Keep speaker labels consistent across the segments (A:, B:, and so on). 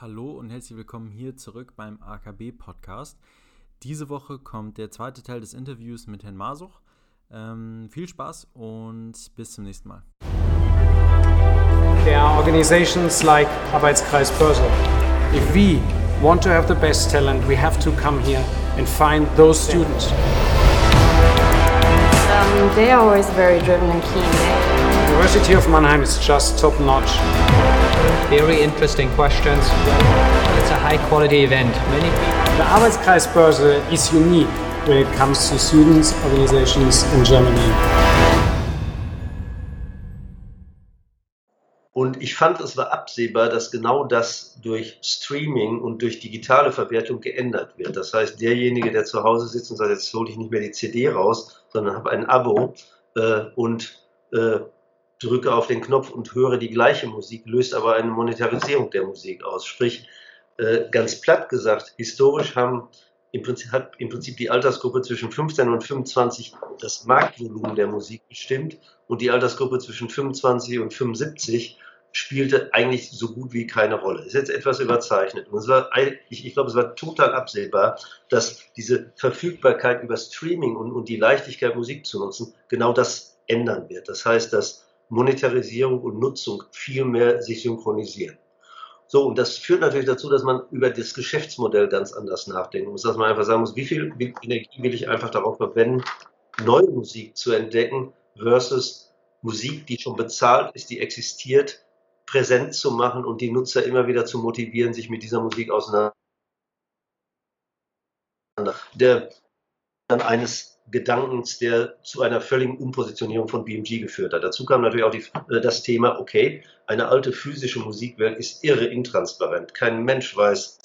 A: Hallo und herzlich willkommen hier zurück beim AKB Podcast. Diese Woche kommt der zweite Teil des Interviews mit Herrn Masuch. Ähm, viel Spaß und bis zum nächsten Mal.
B: There are organizations like Arbeitskreis Börse. If we want to have the best talent, we have to come here and find those students.
C: Um, they are always very driven and keen.
B: University of Mannheim is just top notch.
D: Very interesting questions. It's a high quality event. Many.
B: The Arbeitskreis Börse is unique when it comes to students, organizations in Germany.
E: Und ich fand, es war absehbar, dass genau das durch Streaming und durch digitale Verwertung geändert wird. Das heißt, derjenige, der zu Hause sitzt und sagt, jetzt hole ich nicht mehr die CD raus, sondern habe ein Abo äh, und äh, drücke auf den Knopf und höre die gleiche Musik, löst aber eine Monetarisierung der Musik aus. Sprich, äh, ganz platt gesagt, historisch haben im Prinzip, hat im Prinzip die Altersgruppe zwischen 15 und 25 das Marktvolumen der Musik bestimmt und die Altersgruppe zwischen 25 und 75 spielte eigentlich so gut wie keine Rolle. Ist jetzt etwas überzeichnet. Und es war, ich, ich glaube, es war total absehbar, dass diese Verfügbarkeit über Streaming und, und die Leichtigkeit, Musik zu nutzen, genau das ändern wird. Das heißt, dass Monetarisierung und Nutzung viel mehr sich synchronisieren. So, und das führt natürlich dazu, dass man über das Geschäftsmodell ganz anders nachdenken muss, dass man einfach sagen muss, wie viel Energie will ich einfach darauf verwenden, neue Musik zu entdecken versus Musik, die schon bezahlt ist, die existiert, präsent zu machen und die Nutzer immer wieder zu motivieren, sich mit dieser Musik auseinanderzusetzen. Der dann eines Gedankens, der zu einer völligen Umpositionierung von BMG geführt hat. Dazu kam natürlich auch die, äh, das Thema, okay, eine alte physische Musikwelt ist irre intransparent. Kein Mensch weiß,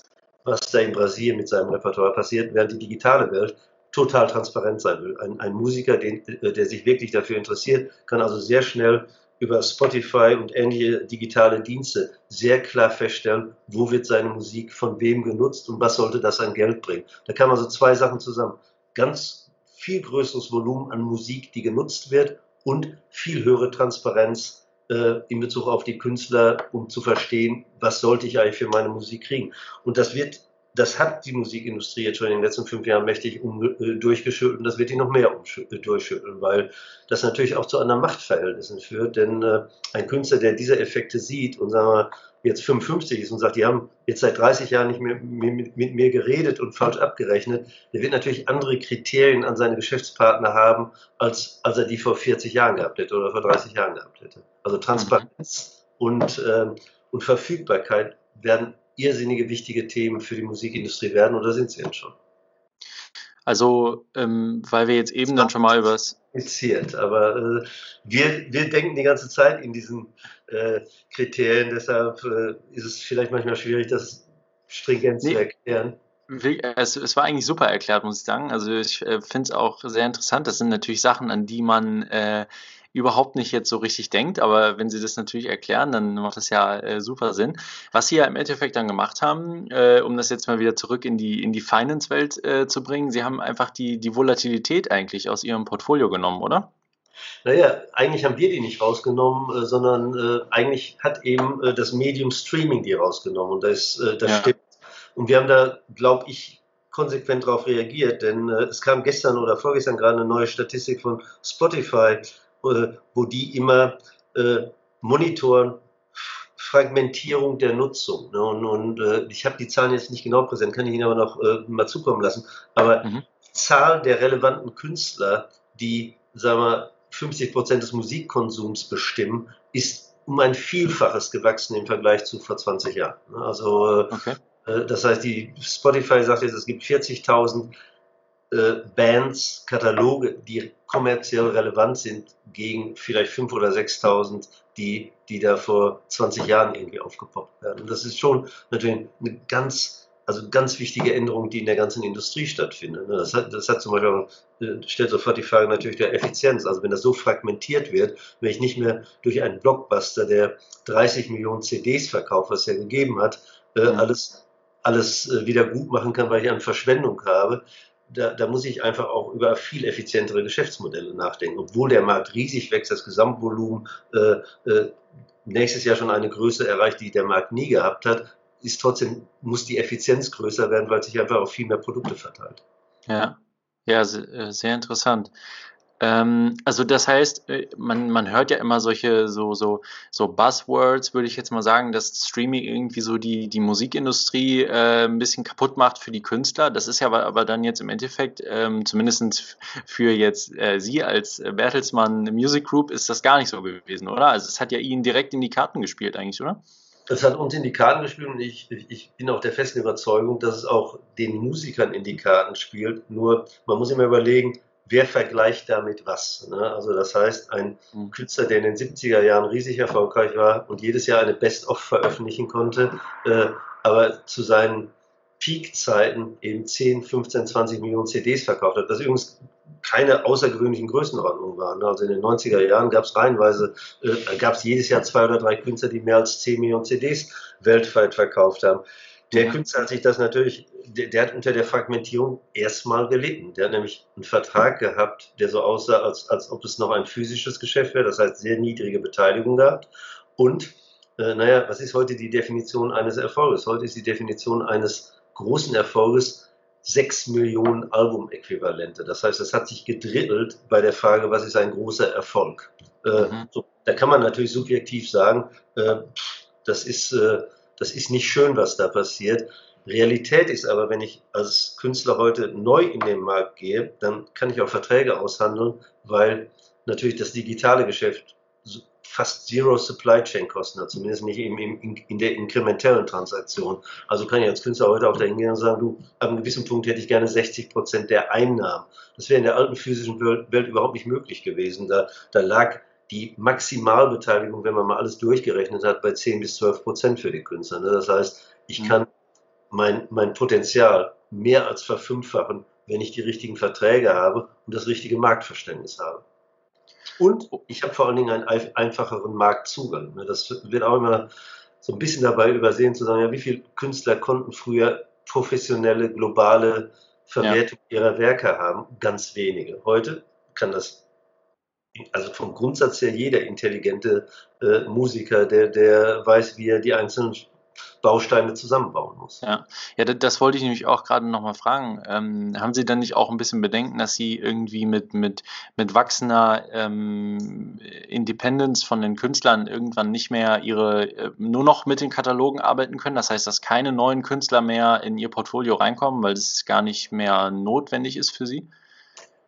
E: was da in Brasilien mit seinem Repertoire passiert, während die digitale Welt total transparent sein will. Ein, ein Musiker, den, äh, der sich wirklich dafür interessiert, kann also sehr schnell über Spotify und ähnliche digitale Dienste sehr klar feststellen, wo wird seine Musik von wem genutzt und was sollte das an Geld bringen. Da kann man so zwei Sachen zusammen. Ganz viel größeres Volumen an Musik, die genutzt wird und viel höhere Transparenz äh, in Bezug auf die Künstler, um zu verstehen, was sollte ich eigentlich für meine Musik kriegen. Und das wird, das hat die Musikindustrie jetzt schon in den letzten fünf Jahren mächtig um, äh, durchgeschüttelt und das wird die noch mehr äh, durchschütteln, weil das natürlich auch zu anderen Machtverhältnissen führt. Denn äh, ein Künstler, der diese Effekte sieht und sagen wir, jetzt 55 ist und sagt, die haben jetzt seit 30 Jahren nicht mehr mit, mit, mir geredet und falsch abgerechnet, der wird natürlich andere Kriterien an seine Geschäftspartner haben, als, als er die vor 40 Jahren gehabt hätte oder vor 30 Jahren gehabt hätte. Also Transparenz mhm. und, äh, und Verfügbarkeit werden irrsinnige wichtige Themen für die Musikindustrie werden oder sind sie jetzt schon.
A: Also, ähm, weil wir jetzt eben dann schon mal über das.
E: Aber äh, wir, wir denken die ganze Zeit in diesen äh, Kriterien, deshalb äh, ist es vielleicht manchmal schwierig, das stringent nee. zu erklären.
A: Es, es, war eigentlich super erklärt, muss ich sagen. Also ich äh, finde es auch sehr interessant. Das sind natürlich Sachen, an die man äh, überhaupt nicht jetzt so richtig denkt, aber wenn sie das natürlich erklären, dann macht das ja äh, super Sinn. Was sie ja im Endeffekt dann gemacht haben, äh, um das jetzt mal wieder zurück in die, in die Finance-Welt äh, zu bringen, sie haben einfach die, die Volatilität eigentlich aus ihrem Portfolio genommen, oder?
E: Naja, eigentlich haben wir die nicht rausgenommen, äh, sondern äh, eigentlich hat eben äh, das Medium Streaming die rausgenommen und das, das ja. stimmt. Und wir haben da, glaube ich, konsequent darauf reagiert, denn es kam gestern oder vorgestern gerade eine neue Statistik von Spotify, äh, wo die immer äh, monitoren Fragmentierung der Nutzung. Ne? Und, und äh, ich habe die Zahlen jetzt nicht genau präsent, kann ich Ihnen aber noch äh, mal zukommen lassen. Aber mhm. Zahl der relevanten Künstler, die, sagen wir, 50 Prozent des Musikkonsums bestimmen, ist um ein Vielfaches gewachsen im Vergleich zu vor 20 Jahren. Also, okay. Äh, das heißt, die Spotify sagt jetzt, es gibt 40.000 äh, Bands, Kataloge, die kommerziell relevant sind, gegen vielleicht 5.000 oder 6.000, die, die da vor 20 Jahren irgendwie aufgepoppt werden. Und das ist schon natürlich eine ganz, also ganz wichtige Änderung, die in der ganzen Industrie stattfindet. Ne, das hat, das hat zum Beispiel, äh, stellt sofort die Frage natürlich der Effizienz. Also wenn das so fragmentiert wird, wenn ich nicht mehr durch einen Blockbuster, der 30 Millionen CDs verkauft, was er gegeben hat, äh, alles alles wieder gut machen kann, weil ich eine Verschwendung habe, da, da, muss ich einfach auch über viel effizientere Geschäftsmodelle nachdenken. Obwohl der Markt riesig wächst, das Gesamtvolumen äh, äh, nächstes Jahr schon eine Größe erreicht, die der Markt nie gehabt hat, ist trotzdem, muss die Effizienz größer werden, weil sich einfach auf viel mehr Produkte verteilt.
A: Ja, ja, äh, sehr interessant. Ähm, also das heißt, äh, man, man hört ja immer solche so, so, so Buzzwords, würde ich jetzt mal sagen, dass Streaming irgendwie so die, die Musikindustrie äh, ein bisschen kaputt macht für die Künstler. Das ist ja aber, aber dann jetzt im Endeffekt, ähm, zumindest für jetzt äh, Sie als Bertelsmann Music Group, ist das gar nicht so gewesen, oder? Also es hat ja Ihnen direkt in die Karten gespielt eigentlich, oder?
E: Es hat uns in die Karten gespielt und ich, ich bin auch der festen Überzeugung, dass es auch den Musikern in die Karten spielt. Nur man muss immer überlegen, wer vergleicht damit was? Ne? Also das heißt, ein mhm. Künstler, der in den 70er Jahren riesig erfolgreich war und jedes Jahr eine Best-of veröffentlichen konnte, äh, aber zu seinen Peak-Zeiten eben 10, 15, 20 Millionen CDs verkauft hat, was übrigens keine außergewöhnlichen Größenordnungen waren. Also in den 90er Jahren gab es reihenweise, äh, gab es jedes Jahr zwei oder drei Künstler, die mehr als 10 Millionen CDs weltweit verkauft haben. Der Künstler hat sich das natürlich, der, der, hat unter der Fragmentierung erstmal gelitten. Der hat nämlich einen Vertrag gehabt, der so aussah, als, als ob es noch ein physisches Geschäft wäre, das heißt sehr niedrige Beteiligung gehabt. Und, äh, naja, was ist heute die Definition eines Erfolges? Heute ist die Definition eines großen Erfolges 6 Millionen Album-Äquivalente. Das heißt, es hat sich gedrittelt bei der Frage, was ist ein großer Erfolg? Äh, mhm. so, da kann man natürlich subjektiv sagen, äh, das ist äh, das ist nicht schön, was da passiert. Realität ist aber, wenn ich als Künstler heute neu in den Markt gehe, dann kann ich auch Verträge aushandeln, weil natürlich das digitale Geschäft fast Zero Supply Chain Kosten hat, zumindest nicht im, im, in der inkrementellen Transaktion. Also kann ich als Künstler heute auch dahin gehen und sagen, du, ab einem gewissen Punkt hätte ich gerne 60 Prozent der Einnahmen. Das wäre in der alten physischen Welt, Welt überhaupt nicht möglich gewesen. Da, da lag die Maximalbeteiligung, wenn man mal alles durchgerechnet hat, bei 10 bis 12 Prozent für die Künstler. Ne? Das heißt, ich mhm. kann mein, mein Potenzial mehr als verfünffachen, wenn ich die richtigen Verträge habe und das richtige Marktverständnis habe. Und ich habe vor allen Dingen einen einfacheren Marktzugang. Ne? Das wird auch immer so ein bisschen dabei übersehen zu sagen, ja, wie viele Künstler konnten früher professionelle, globale Verwertung ja. ihrer Werke haben? Ganz wenige. Heute kann das also vom Grundsatz her jeder intelligente äh, Musiker, der, der weiß, wie er die einzelnen Bausteine zusammenbauen muss.
A: Ja, ja das wollte ich nämlich auch gerade nochmal fragen. Ähm, haben Sie dann nicht auch ein bisschen Bedenken, dass Sie irgendwie mit, mit, mit wachsender ähm, Independence von den Künstlern irgendwann nicht mehr ihre, äh, nur noch mit den Katalogen arbeiten können? Das heißt, dass keine neuen Künstler mehr in Ihr Portfolio reinkommen, weil es gar nicht mehr notwendig ist für Sie?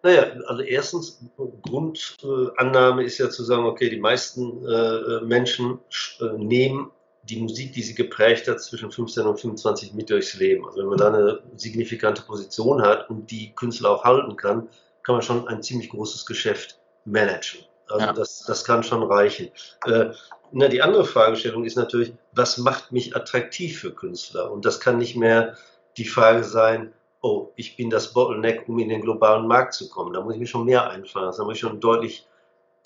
E: Naja, also erstens, Grundannahme ist ja zu sagen, okay, die meisten äh, Menschen äh, nehmen die Musik, die sie geprägt hat, zwischen 15 und 25 mit durchs Leben. Also wenn man da eine signifikante Position hat und die Künstler auch halten kann, kann man schon ein ziemlich großes Geschäft managen. Also ja. das, das kann schon reichen. Äh, na, die andere Fragestellung ist natürlich, was macht mich attraktiv für Künstler? Und das kann nicht mehr die Frage sein, oh, ich bin das Bottleneck, um in den globalen Markt zu kommen. Da muss ich mir schon mehr einfallen. Da muss ich schon deutlich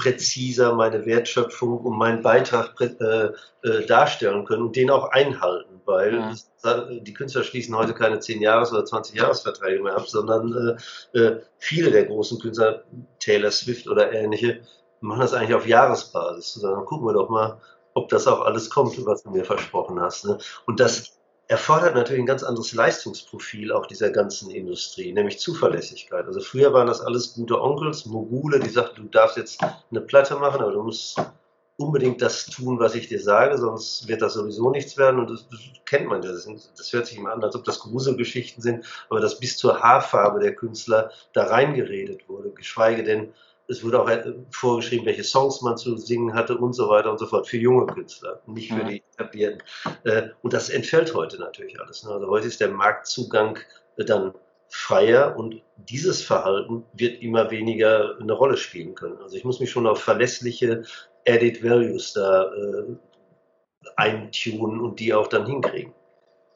E: präziser meine Wertschöpfung und meinen Beitrag äh, äh, darstellen können und den auch einhalten, weil ja. die Künstler schließen heute keine 10 Jahres- oder 20 Jahresverträge mehr ab, sondern äh, äh, viele der großen Künstler, Taylor Swift oder ähnliche, machen das eigentlich auf Jahresbasis. Dann gucken wir doch mal, ob das auch alles kommt, was du mir versprochen hast. Ne? Und das erfordert natürlich ein ganz anderes Leistungsprofil auch dieser ganzen Industrie, nämlich Zuverlässigkeit. Also früher waren das alles gute Onkels, Mogule, die sagten, du darfst jetzt eine Platte machen, aber du musst unbedingt das tun, was ich dir sage, sonst wird das sowieso nichts werden. Und das, das kennt man ja. Das, das, hört sich immer an, als ob das Gruselgeschichten sind, aber dass bis zur Haarfarbe der Künstler da reingeredet wurde, geschweige denn, es wurde auch äh, vorgeschrieben, welche Songs man zu singen hatte und so weiter und so fort. Für junge Künstler, nicht für die etablierten. Äh, und das entfällt heute natürlich alles. Ne? Also heute ist der Marktzugang äh, dann freier und dieses Verhalten wird immer weniger eine Rolle spielen können. Also ich muss mich schon auf verlässliche Added Values da äh, eintunen und die auch dann hinkriegen.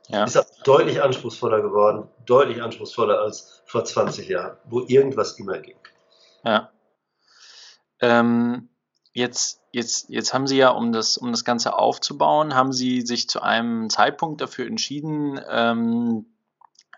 E: Ja. Ist deutlich anspruchsvoller geworden, deutlich anspruchsvoller als vor 20 Jahren, wo irgendwas immer ging.
A: Ja. Ähm, jetzt, jetzt, jetzt haben Sie ja, um das, um das Ganze aufzubauen, haben Sie sich zu einem Zeitpunkt dafür entschieden, ähm,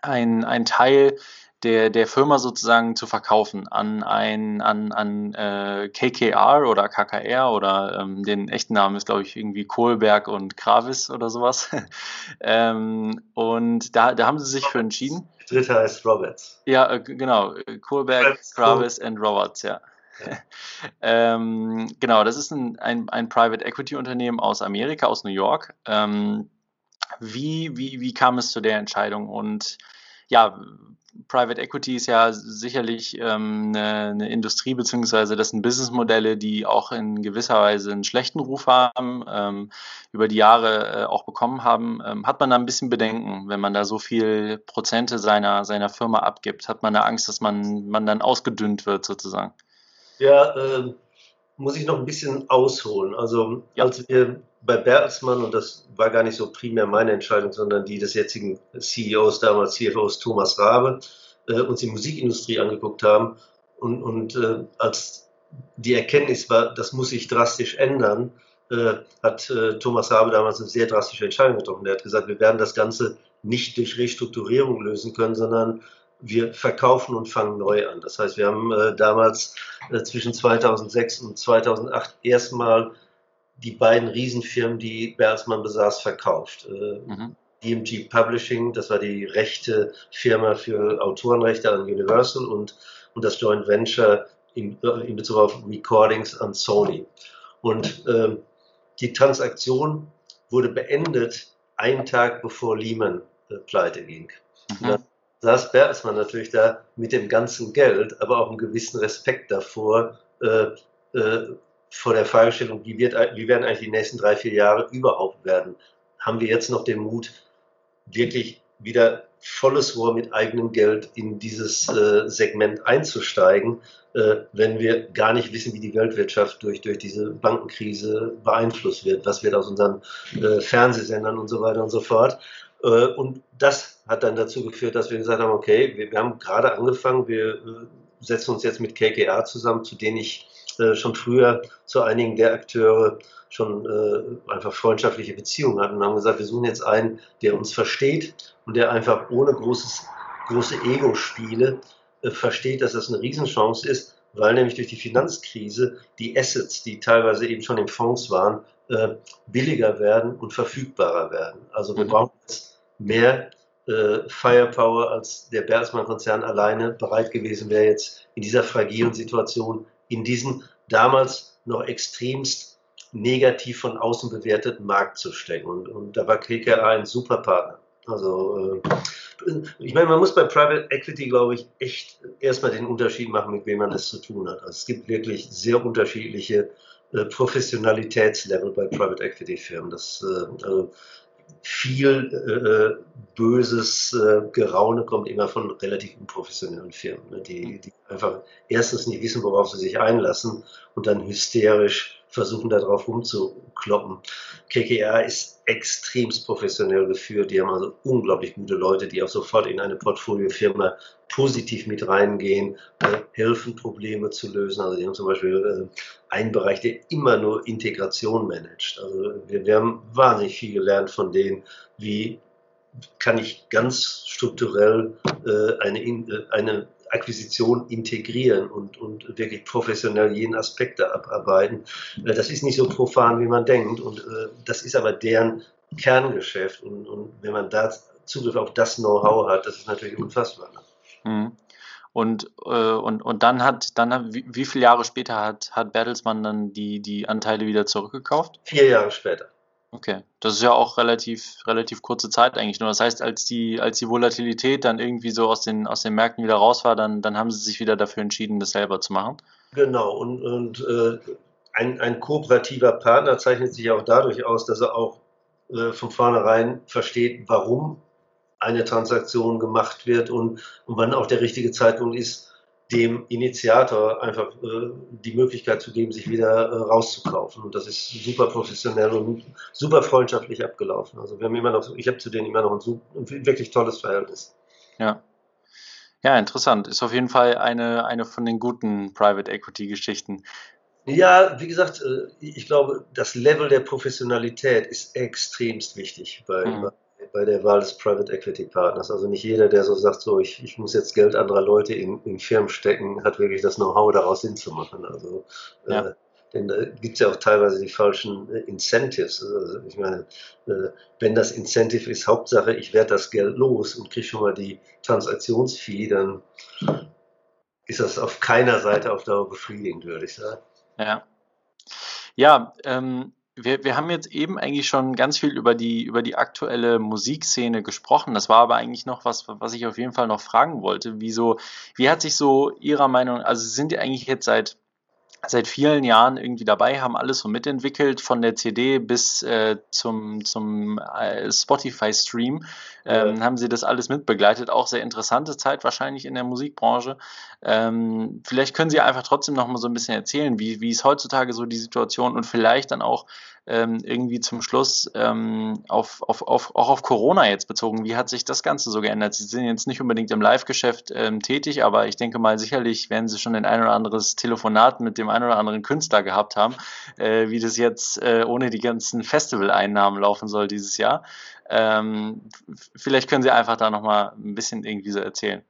A: ein, ein Teil der, der Firma sozusagen zu verkaufen an ein an, an äh, KKR oder KKR oder ähm, den echten Namen ist glaube ich irgendwie Kohlberg und Kravis oder sowas. ähm, und da, da haben sie sich für entschieden.
E: Dritter heißt Roberts.
A: Ja, äh, genau. Kohlberg, Kravis und Roberts, ja. ähm, genau, das ist ein, ein, ein Private Equity Unternehmen aus Amerika, aus New York. Ähm, wie, wie, wie kam es zu der Entscheidung? Und ja, Private Equity ist ja sicherlich ähm, eine, eine, Industrie, beziehungsweise das sind Businessmodelle, die auch in gewisser Weise einen schlechten Ruf haben, ähm, über die Jahre äh, auch bekommen haben. Ähm, hat man da ein bisschen Bedenken, wenn man da so viel Prozente seiner, seiner Firma abgibt? Hat man da Angst, dass man, man dann ausgedünnt wird sozusagen?
E: Ja, äh, muss ich noch ein bisschen ausholen. Also ja. als wir bei Bertelsmann, und das war gar nicht so primär meine Entscheidung, sondern die des jetzigen CEOs, damals CFOs Thomas Rabe, äh, uns die Musikindustrie angeguckt haben. Und, und äh, als die Erkenntnis war, das muss sich drastisch ändern, äh, hat äh, Thomas Rabe damals eine sehr drastische Entscheidung getroffen. Er hat gesagt, wir werden das Ganze nicht durch Restrukturierung lösen können, sondern wir verkaufen und fangen neu an. Das heißt, wir haben äh, damals äh, zwischen 2006 und 2008 erstmal die beiden Riesenfirmen, die Bertelsmann besaß, verkauft. Äh, mhm. DMG Publishing, das war die rechte Firma für Autorenrechte an Universal und, und das Joint Venture in, in Bezug auf Recordings an Sony. Und äh, die Transaktion wurde beendet einen Tag bevor Lehman äh, pleite ging. Mhm. Saß Bertelsmann natürlich da mit dem ganzen Geld, aber auch einem gewissen Respekt davor, äh, äh, vor der Fragestellung, wie, wird, wie werden eigentlich die nächsten drei, vier Jahre überhaupt werden? Haben wir jetzt noch den Mut, wirklich wieder volles Rohr mit eigenem Geld in dieses äh, Segment einzusteigen, äh, wenn wir gar nicht wissen, wie die Weltwirtschaft durch, durch diese Bankenkrise beeinflusst wird, was wird aus unseren äh, Fernsehsendern und so weiter und so fort. Äh, und das hat dann dazu geführt, dass wir gesagt haben, okay, wir, wir haben gerade angefangen, wir äh, setzen uns jetzt mit KKR zusammen, zu denen ich äh, schon früher zu einigen der Akteure schon einfach freundschaftliche Beziehungen hatten und haben gesagt, wir suchen jetzt einen, der uns versteht und der einfach ohne großes, große Ego-Spiele versteht, dass das eine Riesenchance ist, weil nämlich durch die Finanzkrise die Assets, die teilweise eben schon in Fonds waren, äh, billiger werden und verfügbarer werden. Also wir mhm. brauchen jetzt mehr äh, Firepower, als der Bertelsmann-Konzern alleine bereit gewesen wäre, jetzt in dieser fragilen Situation in diesen damals noch extremst negativ von außen bewerteten Markt zu stecken. Und, und da war KKR ein super Partner. Also äh, ich meine, man muss bei Private Equity, glaube ich, echt erstmal den Unterschied machen, mit wem man es zu tun hat. Also es gibt wirklich sehr unterschiedliche äh, Professionalitätslevel bei Private Equity Firmen. Das, äh, also viel äh, böses äh, Geraune kommt immer von relativ unprofessionellen Firmen, ne, die, die einfach erstens nicht wissen, worauf sie sich einlassen und dann hysterisch versuchen darauf rumzukloppen. KKR ist extremst professionell geführt. Die haben also unglaublich gute Leute, die auch sofort in eine Portfoliofirma positiv mit reingehen, äh, helfen, Probleme zu lösen. Also die haben zum Beispiel äh, einen Bereich, der immer nur Integration managt. Also wir, wir haben wahnsinnig viel gelernt von denen, wie kann ich ganz strukturell äh, eine, äh, eine Akquisition integrieren und, und wirklich professionell jeden Aspekt da abarbeiten. Äh, das ist nicht so profan, wie man denkt. Und äh, das ist aber deren Kerngeschäft. Und, und wenn man da Zugriff auf das Know-how hat, das ist natürlich unfassbar.
A: Mhm. Und, äh, und, und dann hat, dann wie, wie viele Jahre später hat, hat Bertelsmann dann die, die Anteile wieder zurückgekauft?
E: Vier Jahre später.
A: Okay, das ist ja auch relativ, relativ kurze Zeit eigentlich nur. Das heißt, als die, als die Volatilität dann irgendwie so aus den, aus den Märkten wieder raus war, dann, dann haben sie sich wieder dafür entschieden, das selber zu machen.
E: Genau, und, und äh, ein, ein kooperativer Partner zeichnet sich auch dadurch aus, dass er auch äh, von vornherein versteht, warum eine Transaktion gemacht wird und, und wann auch der richtige Zeitpunkt ist, dem Initiator einfach äh, die Möglichkeit zu geben, sich wieder äh, rauszukaufen. Und das ist super professionell und super freundschaftlich abgelaufen. Also wir haben immer noch, ich habe zu denen immer noch ein, ein wirklich tolles Verhältnis.
A: Ja. Ja, interessant. Ist auf jeden Fall eine, eine von den guten Private Equity Geschichten.
E: Ja, wie gesagt, äh, ich glaube, das Level der Professionalität ist extremst wichtig bei, mhm. Bei der Wahl des Private Equity Partners. Also nicht jeder, der so sagt, so ich, ich muss jetzt Geld anderer Leute in, in Firmen stecken, hat wirklich das Know-how, daraus hinzumachen. Also ja. äh, denn da gibt es ja auch teilweise die falschen äh, Incentives. Also ich meine, äh, wenn das Incentive ist, Hauptsache, ich werde das Geld los und kriege schon mal die Transaktionsfee, dann ist das auf keiner Seite auf Dauer befriedigend, würde ich sagen.
A: Ja. Ja, ähm, wir, wir haben jetzt eben eigentlich schon ganz viel über die, über die aktuelle Musikszene gesprochen. Das war aber eigentlich noch was, was ich auf jeden Fall noch fragen wollte. Wieso, wie hat sich so Ihrer Meinung, also sind die eigentlich jetzt seit seit vielen Jahren irgendwie dabei, haben alles so mitentwickelt, von der CD bis äh, zum, zum äh, Spotify-Stream, ähm, ja. haben sie das alles mitbegleitet. Auch sehr interessante Zeit wahrscheinlich in der Musikbranche. Ähm, vielleicht können Sie einfach trotzdem noch mal so ein bisschen erzählen, wie, wie ist heutzutage so die Situation und vielleicht dann auch ähm, irgendwie zum Schluss ähm, auf, auf, auf, auch auf Corona jetzt bezogen. Wie hat sich das Ganze so geändert? Sie sind jetzt nicht unbedingt im Live-Geschäft ähm, tätig, aber ich denke mal, sicherlich werden Sie schon ein oder anderes Telefonat mit dem einen oder anderen Künstler gehabt haben, äh, wie das jetzt äh, ohne die ganzen Festivaleinnahmen laufen soll dieses Jahr. Ähm, vielleicht können Sie einfach da nochmal ein bisschen irgendwie so erzählen.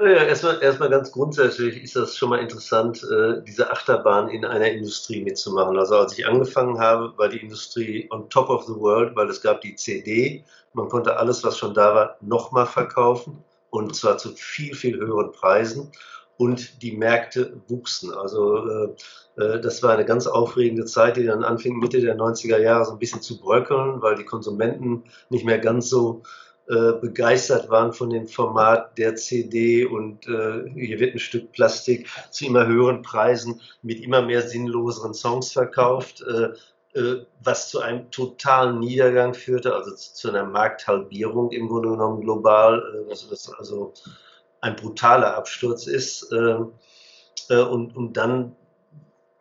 E: Ja, erstmal, erstmal ganz grundsätzlich ist das schon mal interessant, äh, diese Achterbahn in einer Industrie mitzumachen. Also als ich angefangen habe, war die Industrie on top of the world, weil es gab die CD, man konnte alles, was schon da war, nochmal verkaufen und zwar zu viel, viel höheren Preisen und die Märkte wuchsen. Also äh, äh das war eine ganz aufregende Zeit, die dann anfing Mitte der 90er Jahre so ein bisschen zu bröckeln, weil die Konsumenten nicht mehr ganz so begeistert waren von dem Format der CD und äh, hier wird ein Stück Plastik zu immer höheren Preisen mit immer mehr sinnloseren Songs verkauft, äh, äh, was zu einem totalen Niedergang führte, also zu, zu einer Markthalbierung im Grunde genommen global, äh, was, was also ein brutaler Absturz ist. Äh, und, und dann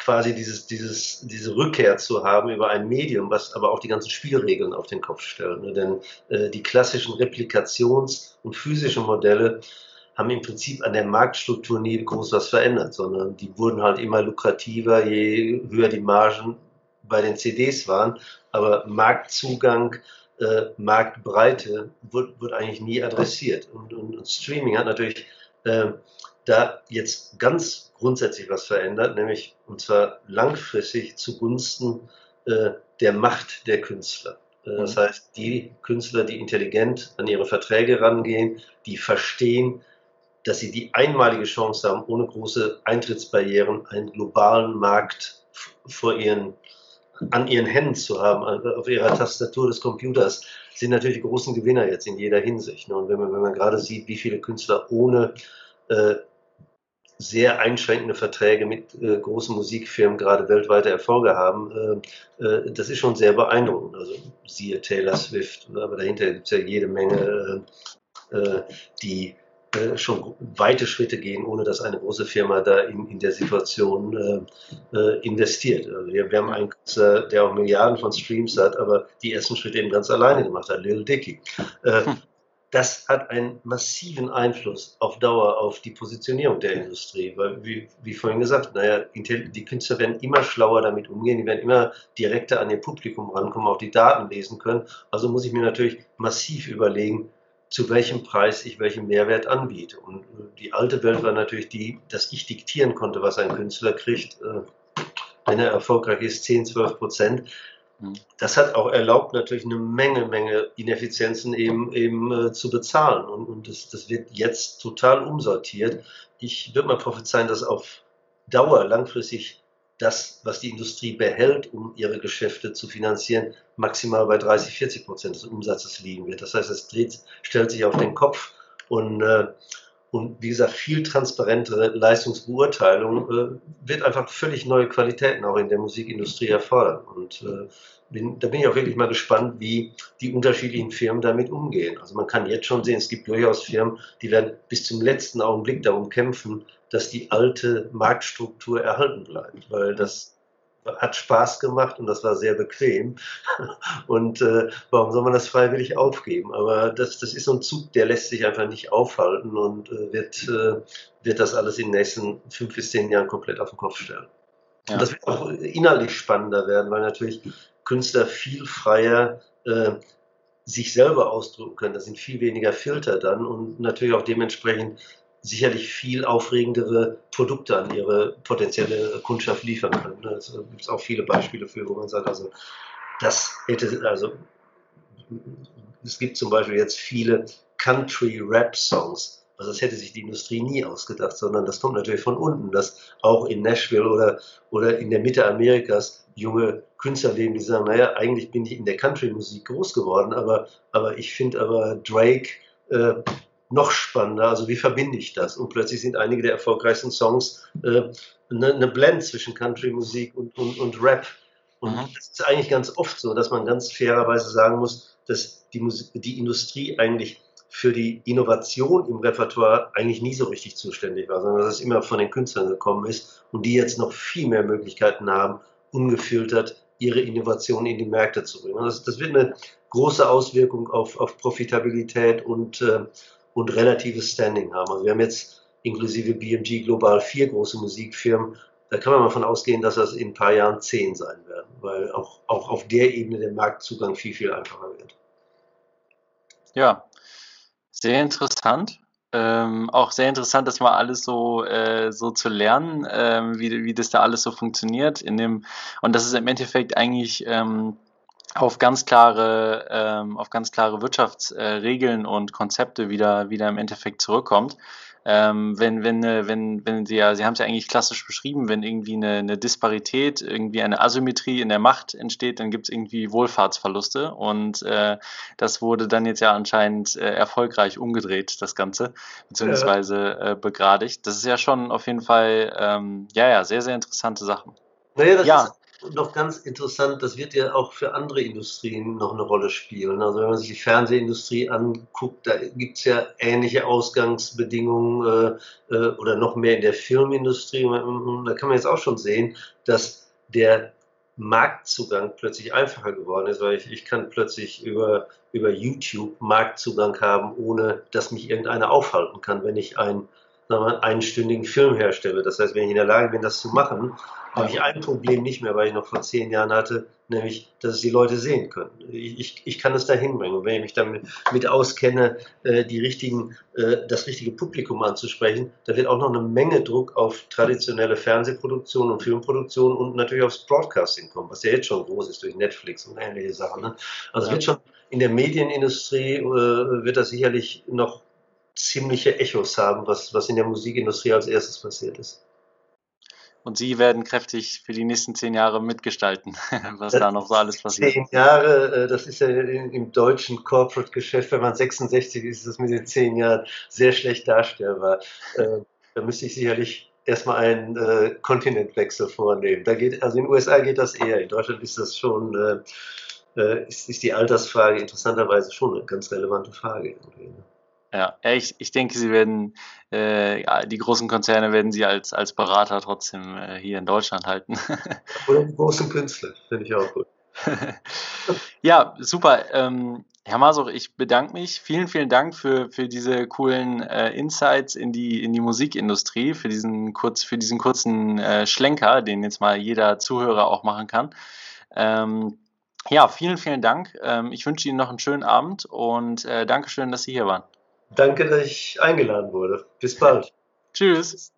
E: quasi dieses, dieses, diese Rückkehr zu haben über ein Medium, was aber auch die ganzen Spielregeln auf den Kopf stellt. Ne? Denn äh, die klassischen Replikations- und physischen Modelle haben im Prinzip an der Marktstruktur nie groß was verändert, sondern die wurden halt immer lukrativer, je höher die Margen bei den CDs waren. Aber Marktzugang, äh, Marktbreite wird, wird eigentlich nie adressiert. Und, und, und Streaming hat natürlich äh, da jetzt ganz grundsätzlich was verändert, nämlich und zwar langfristig zugunsten äh, der Macht der Künstler. Äh, das mhm. heißt, die Künstler, die intelligent an ihre Verträge rangehen, die verstehen, dass sie die einmalige Chance haben, ohne große Eintrittsbarrieren einen globalen Markt vor ihren, an ihren Händen zu haben, auf ihrer Tastatur des Computers, sind natürlich die großen Gewinner jetzt in jeder Hinsicht. Und wenn man, wenn man gerade sieht, wie viele Künstler ohne äh, sehr einschränkende Verträge mit äh, großen Musikfirmen gerade weltweite Erfolge haben, äh, äh, das ist schon sehr beeindruckend. Also siehe Taylor Swift, aber dahinter gibt es ja jede Menge, äh, äh, die äh, schon weite Schritte gehen, ohne dass eine große Firma da in, in der Situation investiert. Also wir, wir, haben einen Künstler, der auch Milliarden von Streams hat, aber die ersten Schritte eben ganz alleine gemacht hat, Lil Dicky. Das hat einen massiven Einfluss auf Dauer auf die Positionierung der Industrie. Weil, wie, wie vorhin gesagt, naja, die Künstler werden immer schlauer damit umgehen, die werden immer direkter an ihr Publikum rankommen, auch die Daten lesen können. Also muss ich mir natürlich massiv überlegen, zu welchem Preis ich welchen Mehrwert anbiete. Und die alte Welt war natürlich die, dass ich diktieren konnte, was ein Künstler kriegt. Äh, wenn er erfolgreich ist, 10, 12 Prozent. Mhm. Das hat auch erlaubt, natürlich eine Menge, Menge Ineffizienzen eben, eben äh, zu bezahlen. Und, und das, das wird jetzt total umsortiert. Ich würde mal prophezeien, dass auf Dauer langfristig das, was die Industrie behält, um ihre Geschäfte zu finanzieren, maximal bei 30, 40 Prozent des Umsatzes liegen wird. Das heißt, es dreht, stellt sich auf den Kopf und äh, und wie gesagt, viel transparentere Leistungsbeurteilung äh, wird einfach völlig neue Qualitäten auch in der Musikindustrie erfordern. Und äh, bin, da bin ich auch wirklich mal gespannt, wie die unterschiedlichen Firmen damit umgehen. Also man kann jetzt schon sehen, es gibt durchaus Firmen, die werden bis zum letzten Augenblick darum kämpfen, dass die alte Marktstruktur erhalten bleibt, weil das hat Spaß gemacht und das war sehr bequem. Und äh, warum soll man das freiwillig aufgeben? Aber das, das ist so ein Zug, der lässt sich einfach nicht aufhalten und äh, wird, äh, wird das alles in den nächsten fünf bis zehn Jahren komplett auf den Kopf stellen. Ja. Und das wird auch inhaltlich spannender werden, weil natürlich Künstler viel freier äh, sich selber ausdrücken können. Da sind viel weniger Filter dann und natürlich auch dementsprechend sicherlich viel aufregendere Produkte an ihre potenzielle Kundschaft liefern können. Da gibt es auch viele Beispiele für, wo man sagt, also das hätte, also es gibt zum Beispiel jetzt viele Country-Rap-Songs. Also das hätte sich die Industrie nie ausgedacht, sondern das kommt natürlich von unten, dass auch in Nashville oder, oder in der Mitte Amerikas junge Künstler leben, die sagen, naja, eigentlich bin ich in der Country-Musik groß geworden, aber, aber ich finde aber Drake äh, noch spannender. Also wie verbinde ich das? Und plötzlich sind einige der erfolgreichsten Songs äh, eine, eine Blend zwischen Country-Musik und, und, und Rap. Und mhm. das ist eigentlich ganz oft so, dass man ganz fairerweise sagen muss, dass die, Musik, die Industrie eigentlich für die Innovation im Repertoire eigentlich nie so richtig zuständig war, sondern dass es immer von den Künstlern gekommen ist und die jetzt noch viel mehr Möglichkeiten haben, ungefiltert ihre Innovation in die Märkte zu bringen. Das, das wird eine große Auswirkung auf, auf Profitabilität und, äh, und relatives Standing haben. Also wir haben jetzt inklusive BMG global vier große Musikfirmen. Da kann man mal davon ausgehen, dass das in ein paar Jahren zehn sein werden, weil auch, auch auf der Ebene der Marktzugang viel, viel einfacher wird.
A: Ja, sehr interessant. Ähm, auch sehr interessant, das mal alles so, äh, so zu lernen, ähm, wie, wie das da alles so funktioniert. In dem, und das ist im Endeffekt eigentlich ähm, auf ganz klare, ähm, auf ganz klare Wirtschaftsregeln äh, und Konzepte wieder, wieder im Endeffekt zurückkommt. Ähm, wenn, wenn, wenn, wenn Sie ja, Sie haben es ja eigentlich klassisch beschrieben, wenn irgendwie eine, eine Disparität, irgendwie eine Asymmetrie in der Macht entsteht, dann gibt es irgendwie Wohlfahrtsverluste und äh, das wurde dann jetzt ja anscheinend äh, erfolgreich umgedreht, das Ganze, beziehungsweise äh, begradigt. Das ist ja schon auf jeden Fall, ähm, ja, ja, sehr, sehr interessante Sachen.
E: Naja, das ja. ist noch ganz interessant, das wird ja auch für andere Industrien noch eine Rolle spielen. Also wenn man sich die Fernsehindustrie anguckt, da gibt es ja ähnliche Ausgangsbedingungen äh, äh, oder noch mehr in der Filmindustrie. Da kann man jetzt auch schon sehen, dass der Marktzugang plötzlich einfacher geworden ist, weil ich, ich kann plötzlich über, über YouTube Marktzugang haben, ohne dass mich irgendeiner aufhalten kann, wenn ich einen, einstündigen Film herstelle. Das heißt, wenn ich in der Lage bin, das zu machen, habe ich ein Problem nicht mehr, weil ich noch vor zehn Jahren hatte, nämlich, dass es die Leute sehen können. Ich, ich, ich kann es da hinbringen. Und wenn ich mich damit mit auskenne, äh, die richtigen, äh, das richtige Publikum anzusprechen, da wird auch noch eine Menge Druck auf traditionelle Fernsehproduktion und Filmproduktion und natürlich aufs Broadcasting kommen, was ja jetzt schon groß ist durch Netflix und ähnliche Sachen. Ne? Also ja. wird schon in der Medienindustrie äh, wird das sicherlich noch ziemliche Echos haben, was, was in der Musikindustrie als erstes passiert ist.
A: Und Sie werden kräftig für die nächsten zehn Jahre mitgestalten, was das da noch so alles passiert.
E: Zehn Jahre, äh, das ist ja im deutschen Corporate-Geschäft, wenn man 66 ist, ist das mit den zehn Jahren sehr schlecht darstellbar. Äh, da müsste ich sicherlich erstmal einen äh, Kontinentwechsel vornehmen. Da geht, also in den USA geht das eher, in Deutschland ist das schon, ist, ist die Altersfrage interessanterweise schon eine ganz relevante Frage. Irgendwie.
A: Ja, ich, ich denke, sie werden, äh, die großen Konzerne werden sie als, als Berater trotzdem äh, hier in Deutschland halten.
E: Oder die großen Künstler, finde ich auch gut.
A: ja, super. Ähm, Herr Masuch, ich bedanke mich. Vielen, vielen Dank für, für diese coolen äh, Insights in die, in die Musikindustrie, für diesen, kurz, für diesen kurzen äh, Schlenker, den jetzt mal jeder Zuhörer auch machen kann. Ähm, ja, vielen, vielen Dank. Ähm, ich wünsche Ihnen noch einen schönen Abend und äh, Dankeschön, dass Sie hier waren.
E: Danke, dass ich eingeladen wurde. Bis bald.
A: Tschüss.